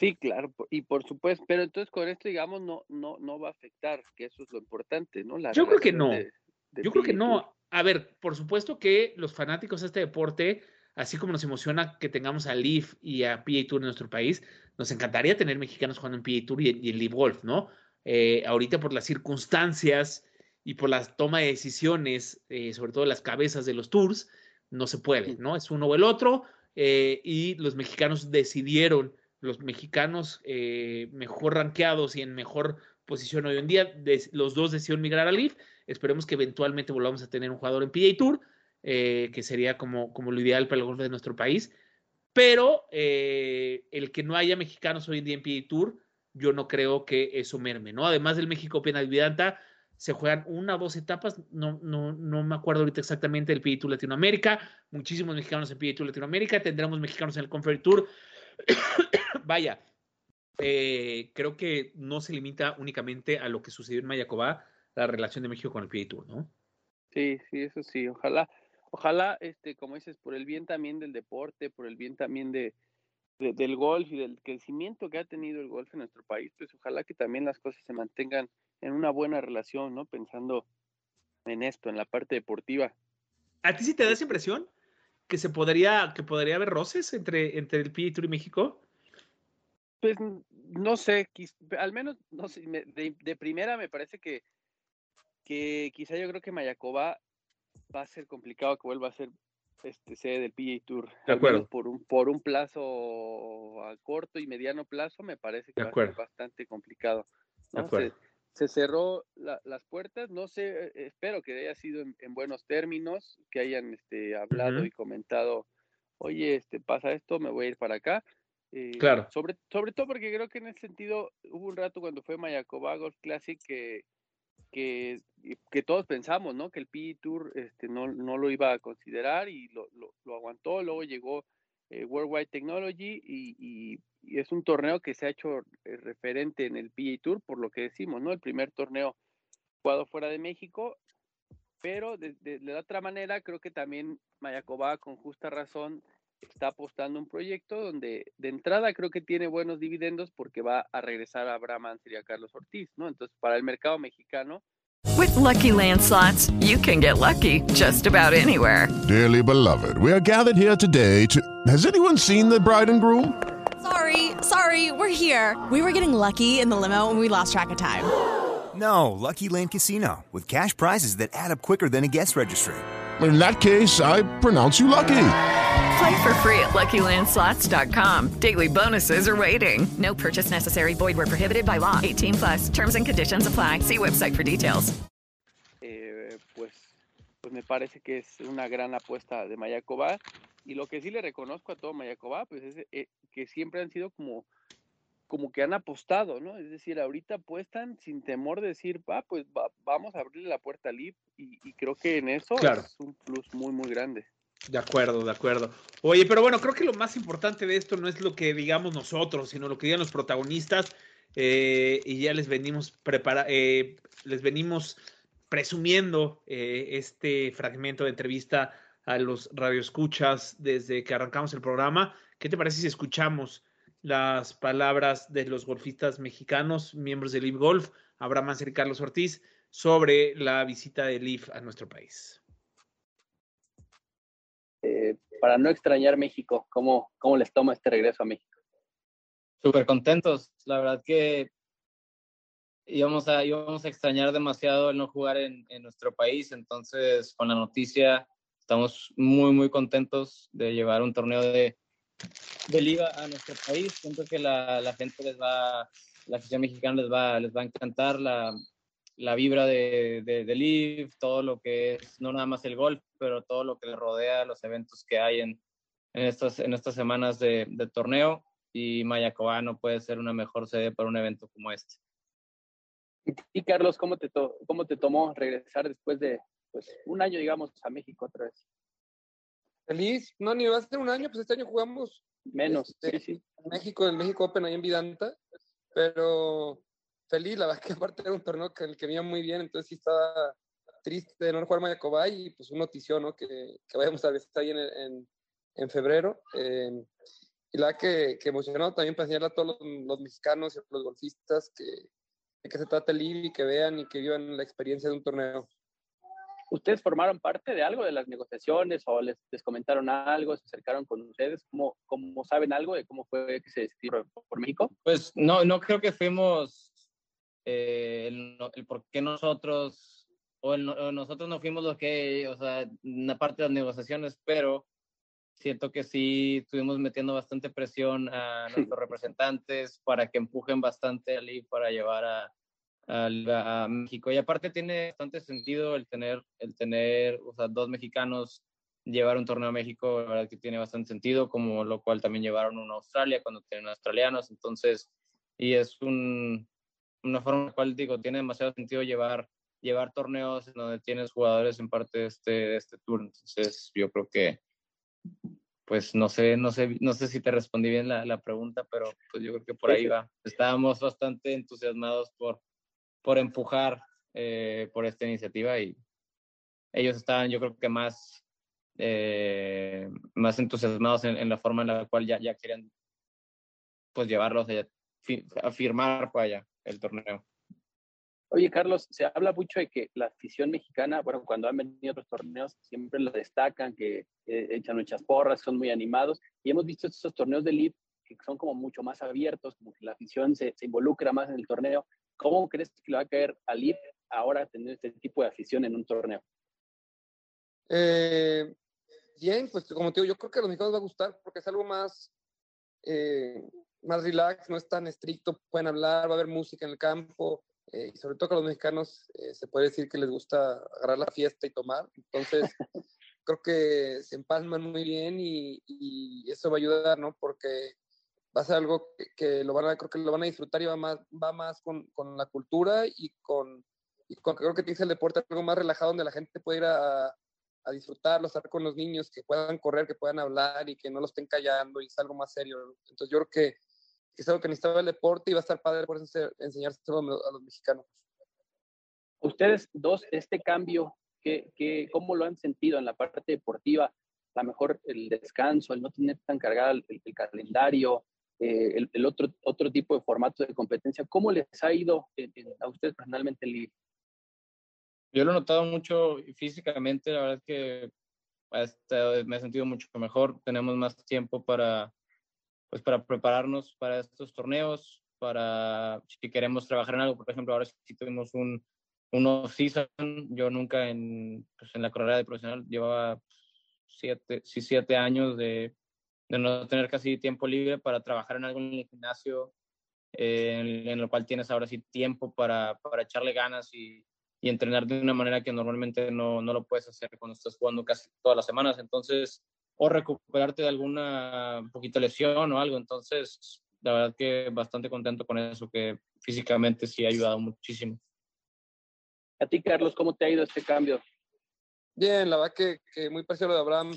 Sí, claro, y por supuesto, pero entonces con esto, digamos, no, no, no va a afectar, que eso es lo importante, ¿no? La Yo creo que no. De, de Yo creo que no. A ver, por supuesto que los fanáticos de este deporte, así como nos emociona que tengamos a Leaf y a PA Tour en nuestro país, nos encantaría tener mexicanos jugando en PA Tour y, y en Leaf Golf, ¿no? Eh, ahorita por las circunstancias y por la toma de decisiones, eh, sobre todo las cabezas de los tours, no se puede, ¿no? Es uno o el otro, eh, y los mexicanos decidieron los mexicanos eh, mejor rankeados y en mejor posición hoy en día. Los dos decidieron migrar a Leaf. Esperemos que eventualmente volvamos a tener un jugador en PGA Tour, eh, que sería como, como lo ideal para el golf de nuestro país. Pero eh, el que no haya mexicanos hoy en día en PGA Tour, yo no creo que eso merme, ¿no? Además del México Open Vidanta, se juegan una o dos etapas, no, no, no me acuerdo ahorita exactamente del PGA Tour Latinoamérica, muchísimos mexicanos en PGA Tour Latinoamérica, tendremos mexicanos en el Conference Tour. Vaya, eh, creo que no se limita únicamente a lo que sucedió en Mayacobá, la relación de México con el PGA Tour, ¿no? Sí, sí, eso sí. Ojalá, ojalá, este, como dices, por el bien también del deporte, por el bien también de, de- del golf y del crecimiento que ha tenido el golf en nuestro país, pues ojalá que también las cosas se mantengan en una buena relación, ¿no? Pensando en esto, en la parte deportiva. ¿A ti sí te da esa impresión que se podría, que podría haber roces entre, entre el PGA Tour y México? Pues no sé, al menos no sé, me- de, de primera me parece que, que quizá yo creo que Mayacobá va a ser complicado que vuelva a ser este sede del PGA Tour. De acuerdo. Por un, por un plazo a corto y mediano plazo me parece que De va a ser bastante complicado. De acuerdo. Se, se cerró la- las puertas, no sé, eh, espero que haya sido en, en buenos términos, que hayan este, hablado y comentado, oye, este, pasa esto, me voy a ir para acá. Eh, Claro. Sobre, sobre todo porque creo que en ese sentido hubo un rato cuando fue Mayacoba Golf Classic que, que, que todos pensamos, ¿no? Que el PGA Tour este, no, no lo iba a considerar y lo, lo, lo aguantó. Luego llegó eh, Worldwide Technology y, y- y es un torneo que se ha hecho eh, referente en el PGA Tour, por lo que decimos, ¿no? El primer torneo jugado fuera de México, pero de, de- de la otra manera creo que también Mayacoba con justa razón está apostando un proyecto donde de entrada creo que tiene buenos dividendos porque va a regresar a Abraham Anser y a Carlos Ortiz, ¿no? Entonces, para el mercado mexicano, With Lucky Land slots, you can get lucky just about anywhere. Dearly beloved, we are gathered here today to. Has anyone seen the bride and groom? Sorry, sorry, we're here. We were getting lucky in the limo and we lost track of time. No, Lucky Land Casino, with cash prizes that add up quicker than a guest registry. In that case, I pronounce you lucky. Play for free at LuckyLandSlots.com. Daily bonuses are waiting. No purchase necessary. Void where prohibited by law. 18 plus. Terms and conditions apply. See website for details. eh, pues, pues me parece que es una gran apuesta de Mayacoba. Y lo que sí le reconozco a todo Mayacoba, pues es eh, que siempre han sido como, como que han apostado, ¿no? Es decir, ahorita apuestan sin temor de decir, va, pues va- vamos a abrirle la puerta a Lip. Y, y creo que en eso Claro. es un plus muy, muy grande. De acuerdo, de acuerdo. Oye, pero bueno, creo que lo más importante de esto no es lo que digamos nosotros, sino lo que digan los protagonistas. eh, y ya les venimos prepara eh, les venimos presumiendo eh, este fragmento de entrevista a los radioescuchas desde que arrancamos el programa. ¿Qué te parece si escuchamos las palabras de los golfistas mexicanos, miembros de Live Golf, Abraham Anser y Carlos Ortiz, sobre la visita de Live a nuestro país? Eh, para no extrañar México, ¿cómo, ¿cómo les toma este regreso a México? súper contentos. La verdad que íbamos a, íbamos a extrañar demasiado el no jugar en, en nuestro país. Entonces, con la noticia, estamos muy, muy contentos de llevar un torneo de, de liga a nuestro país. Siento que la, la gente les va, la afición mexicana les va, les va a encantar la, la vibra de, de, de Live, todo lo que es, no nada más el golf, pero todo lo que le rodea, los eventos que hay en, en, estas, en estas semanas de, torneo y Mayacoba no puede ser una mejor sede para un evento como este. Y Carlos, ¿cómo te, to cómo te tomó regresar después de pues, un año, digamos, a México otra vez? Feliz, no, ni va a ser un año, pues este año jugamos menos, este, sí, sí. En México, el México Open ahí en Vidanta, pero feliz, la verdad que aparte era un torneo que el que venía muy bien, entonces sí estaba triste de no jugar Mayacobá y pues un notició, ¿no? Que, que vayamos a ver ahí en, en, en febrero. Eh, y la que, que emocionado también para enseñarle a todos los, los mexicanos y a los golfistas que, de que se trata el y que vean y que vivan la experiencia de un torneo. ¿Ustedes formaron parte de algo de las negociaciones o les, les comentaron algo, se acercaron con ustedes? ¿Cómo, ¿Cómo, saben algo de cómo fue que se decidió por, por México? Pues no, no creo que fuimos eh, el, el, por qué nosotros, o, el, o, nosotros no fuimos los que, o sea, una parte de las negociaciones, pero siento que sí estuvimos metiendo bastante presión a nuestros representantes para que empujen bastante al para llevar a, a, México. Y aparte tiene bastante sentido el tener, el tener o sea, dos mexicanos llevar un torneo a México, la verdad que tiene bastante sentido, como lo cual también llevaron uno a Australia cuando tienen australianos, entonces, y es un, una forma en la cual digo, tiene demasiado sentido llevar, llevar torneos en donde tienes jugadores en parte de este, de este tour, entonces yo creo que, pues no sé, no sé, no sé si te respondí bien la, la pregunta, pero pues yo creo que por ahí va. Estábamos bastante entusiasmados por, por empujar eh, por esta iniciativa y ellos estaban yo creo que más eh, más entusiasmados en, la forma en la cual ya, ya quieren pues llevarlos a firmar para allá el torneo. Oye, Carlos, se habla mucho de que la afición mexicana, bueno, cuando han venido otros torneos, siempre lo destacan, que eh, echan muchas porras, son muy animados, y hemos visto estos torneos de elite que son como mucho más abiertos, como que la afición se, se involucra más en el torneo. ¿Cómo crees que le va a caer a elite ahora tener este tipo de afición en un torneo? Eh, bien, pues como te digo, yo creo que a los mexicanos va a gustar porque es algo más, eh, más relax, no es tan estricto, pueden hablar, va a haber música en el campo, eh, y sobre todo que a los mexicanos eh, se puede decir que les gusta agarrar la fiesta y tomar, entonces creo que se empalman muy bien y, eso va a ayudar, ¿no? Porque va a ser algo que, lo van a, creo que lo van a disfrutar y va más, va más con, con la cultura y con, y con, creo que dice el deporte algo más relajado donde la gente puede ir a, a disfrutarlo, estar con los niños, que puedan correr, que puedan hablar y que no lo estén callando y es algo más serio. Entonces yo creo que, es algo que necesitaba el deporte y va a estar padre por enseñarse a los mexicanos. Ustedes dos, este cambio, ¿qué, qué, ¿cómo lo han sentido en la parte deportiva? A lo mejor el descanso, el no tener tan cargado el, calendario, eh, el, otro, otro tipo de formato de competencia, ¿cómo les ha ido a ustedes personalmente el yo lo he notado mucho físicamente, la verdad es que este, me he sentido mucho mejor. Tenemos más tiempo para, pues, para prepararnos para estos torneos, para si queremos trabajar en algo. Por ejemplo, ahora sí tuvimos un, un off-season. Yo nunca en, pues, en la carrera de profesional llevaba siete, sí, siete años de, de no tener casi tiempo libre para trabajar en algo en el gimnasio, eh, en, en, lo cual tienes ahora sí tiempo para, para echarle ganas y, y entrenar de una manera que normalmente no, no lo puedes hacer cuando estás jugando casi todas las semanas. Entonces, o recuperarte de alguna poquita lesión o algo. Entonces, la verdad que bastante contento con eso, que físicamente sí ha ayudado muchísimo. A ti, Carlos, ¿cómo te ha ido este cambio? Bien, la verdad que, que muy parecido a lo de Abraham.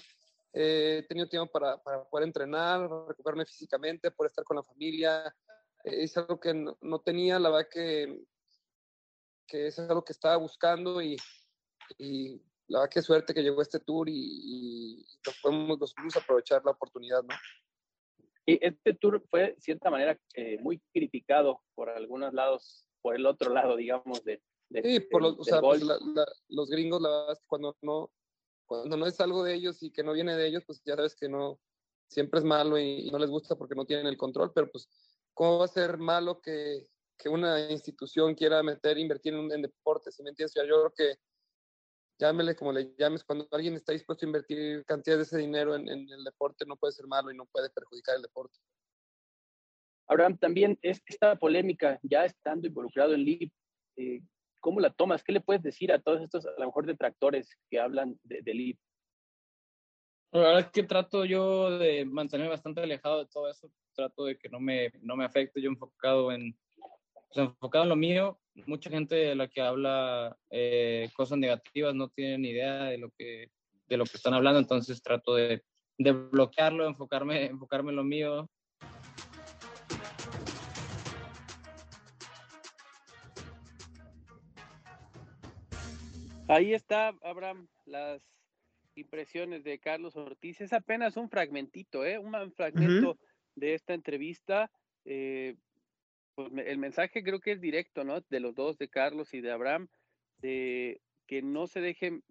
Eh, he tenido tiempo para, para, poder entrenar, recuperarme físicamente, por estar con la familia. Eh, es algo que no, no, tenía, la verdad que que es algo que estaba buscando y, y la verdad que suerte que llegó este tour y, y nos, podemos, nos aprovechar la oportunidad, ¿no? Y este tour fue, de cierta manera, eh, muy criticado por algunos lados, por el otro lado, digamos, de... de sí, por los, o sea, pues los gringos, la verdad, cuando no, cuando no es algo de ellos y que no viene de ellos, pues ya sabes que no, siempre es malo y, y no les gusta porque no tienen el control, pero pues, ¿cómo va a ser malo que, que una institución quiera meter, invertir en, en deportes, ¿sí me entiendes? Yo creo que llámele como le llames, cuando alguien está dispuesto a invertir cantidades de ese dinero en, el deporte, no puede ser malo y no puede perjudicar el deporte. Abraham, también es esta polémica, ya estando involucrado en LIB, eh, ¿cómo la tomas? ¿Qué le puedes decir a todos estos, a lo mejor, detractores que hablan de, de? La verdad es que trato yo de mantenerme bastante alejado de todo eso, trato de que no me, no me afecte, yo enfocado en, pues, enfocado en lo mío, mucha gente de la que habla eh, cosas negativas no tiene ni idea de lo que, de lo que están hablando, entonces trato de, de bloquearlo, enfocarme, enfocarme en lo mío. Ahí está, Abraham, las impresiones de Carlos Ortiz. Es apenas un fragmentito, ¿eh? un fragmento de esta entrevista. Eh, pues el mensaje creo que es directo, ¿no? De los dos, de Carlos y de Abraham, de que no se dejen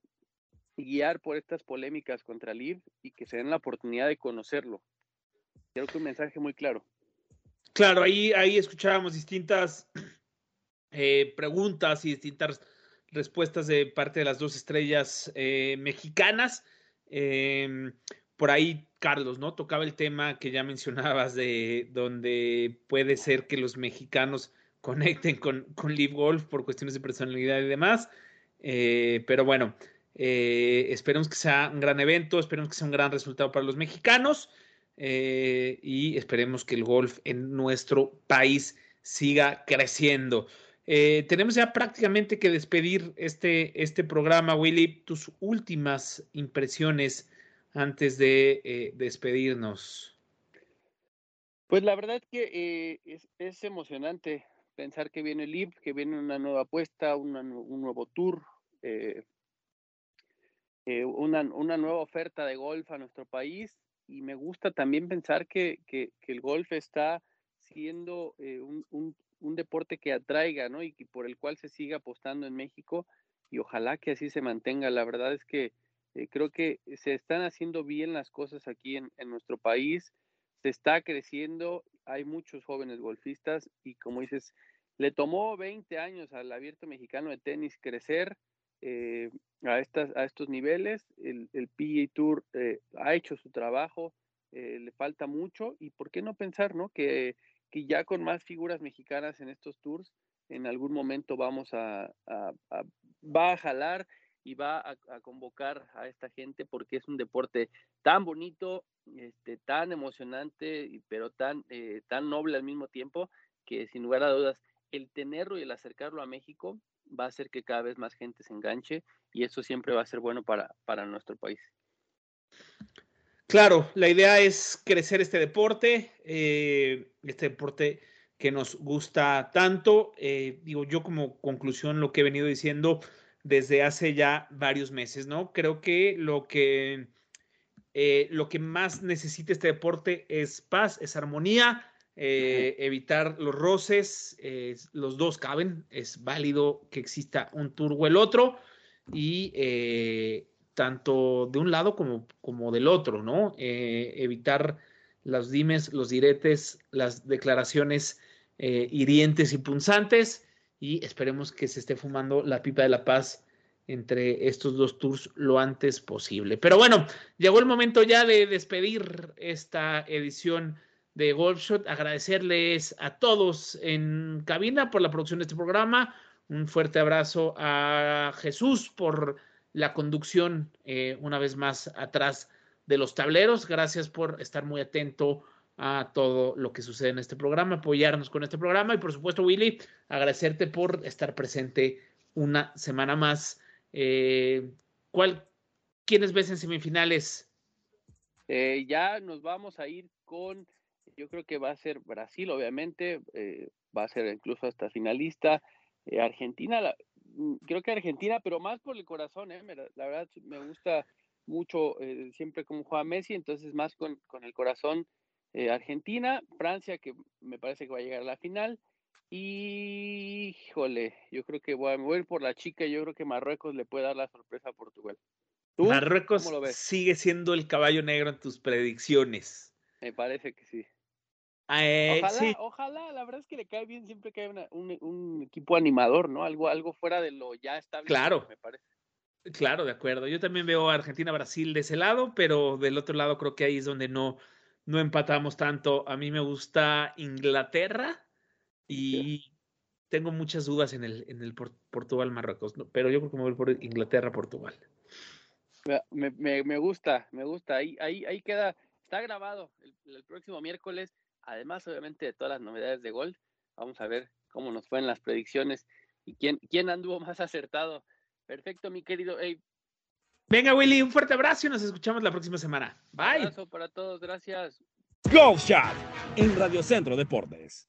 guiar por estas polémicas contra Liv y que se den la oportunidad de conocerlo. Creo que un mensaje muy claro. Claro, ahí, ahí escuchábamos distintas eh, preguntas y distintas respuestas de parte de las dos estrellas eh, mexicanas. Em, por ahí Carlos, ¿no? Tocaba el tema que ya mencionabas de donde puede ser que los mexicanos conecten con, con Live Golf por cuestiones de personalidad y demás. Eh, pero bueno, eh, esperemos que sea un gran evento, esperemos que sea un gran resultado para los mexicanos y esperemos que el golf en nuestro país siga creciendo. Eh, tenemos ya prácticamente que despedir este, este programa, Willy. Tus últimas impresiones antes de eh, despedirnos. Pues la verdad que eh, es, emocionante pensar que viene el LIB, que viene una nueva apuesta, un nuevo tour, una, una, nueva oferta de golf a nuestro país. Y me gusta también pensar que, que, el golf está siendo un, un, deporte que atraiga, ¿no? Y que por el cual se siga apostando en México. Y ojalá que así se mantenga. La verdad es que eh, creo que se están haciendo bien las cosas aquí en, nuestro país, se está creciendo, hay muchos jóvenes golfistas y como dices, le tomó 20 años al abierto mexicano de tenis crecer eh, a, estas, a estos niveles, el, el PGA Tour eh, ha hecho su trabajo, le falta mucho y por qué no pensar ¿no? Que, que ya con más figuras mexicanas en estos tours, en algún momento vamos a, va a jalar y va a, a, convocar a esta gente porque es un deporte tan bonito, este, tan emocionante, pero tan, eh, tan noble al mismo tiempo que sin lugar a dudas el tenerlo y el acercarlo a México va a hacer que cada vez más gente se enganche y eso siempre va a ser bueno para, para nuestro país. Claro, la idea es crecer este deporte, eh, este deporte que nos gusta tanto. Eh, digo, yo como conclusión lo que he venido diciendo, desde hace ya varios meses, ¿no? Creo que lo que, eh, lo que más necesita este deporte es paz, es armonía, evitar los roces, los dos caben, es válido que exista un tour o el otro, y tanto de un lado como, como del otro, ¿no? evitar los dimes, los diretes, las declaraciones hirientes y punzantes y esperemos que se esté fumando la pipa de la paz entre estos dos tours lo antes posible. Pero bueno, llegó el momento ya de despedir esta edición de Golf Shot, agradecerles a todos en cabina por la producción de este programa, un fuerte abrazo a Jesús por la conducción eh, una vez más atrás de los tableros, gracias por estar muy atento a todo lo que sucede en este programa, apoyarnos con este programa y por supuesto Willy, agradecerte por estar presente una semana más. Eh, ¿cuál, ¿Quiénes ves en semifinales? Eh, ya nos vamos a ir con, yo creo que va a ser Brasil, obviamente, eh, va a ser incluso hasta finalista. Eh, Argentina, la, creo que Argentina, pero más por el corazón, la, la, verdad me gusta mucho siempre como juega Messi, entonces más con, con el corazón eh, Argentina, Francia, que me parece que va a llegar a la final. Y, híjole, yo creo que voy a mover por la chica. Yo creo que Marruecos le puede dar la sorpresa a Portugal. ¿Tú? Marruecos sigue siendo el caballo negro en tus predicciones. Me parece que sí. Eh, ojalá, sí. ojalá, la verdad es que le cae bien siempre que hay una, un, un, equipo animador, ¿no? Algo, algo fuera de lo ya estable. Claro. Me parece. Claro, de acuerdo. Yo también veo a Argentina-Brasil de ese lado, pero del otro lado creo que ahí es donde no, no empatamos tanto. A mí me gusta Inglaterra y tengo muchas dudas en el, en el Portugal-Marruecos, pero yo creo que me voy por Inglaterra-Portugal. Me, me, me, gusta, me gusta. Ahí, ahí, ahí queda, está grabado el, el, próximo miércoles, además obviamente de todas las novedades de golf. Vamos a ver cómo nos fue en las predicciones y quién, quién anduvo más acertado. Perfecto, mi querido Abe. Venga, Willy, un fuerte abrazo y nos escuchamos la próxima semana. Bye. Un abrazo para todos, gracias. Golf Shot en Radio Centro Deportes.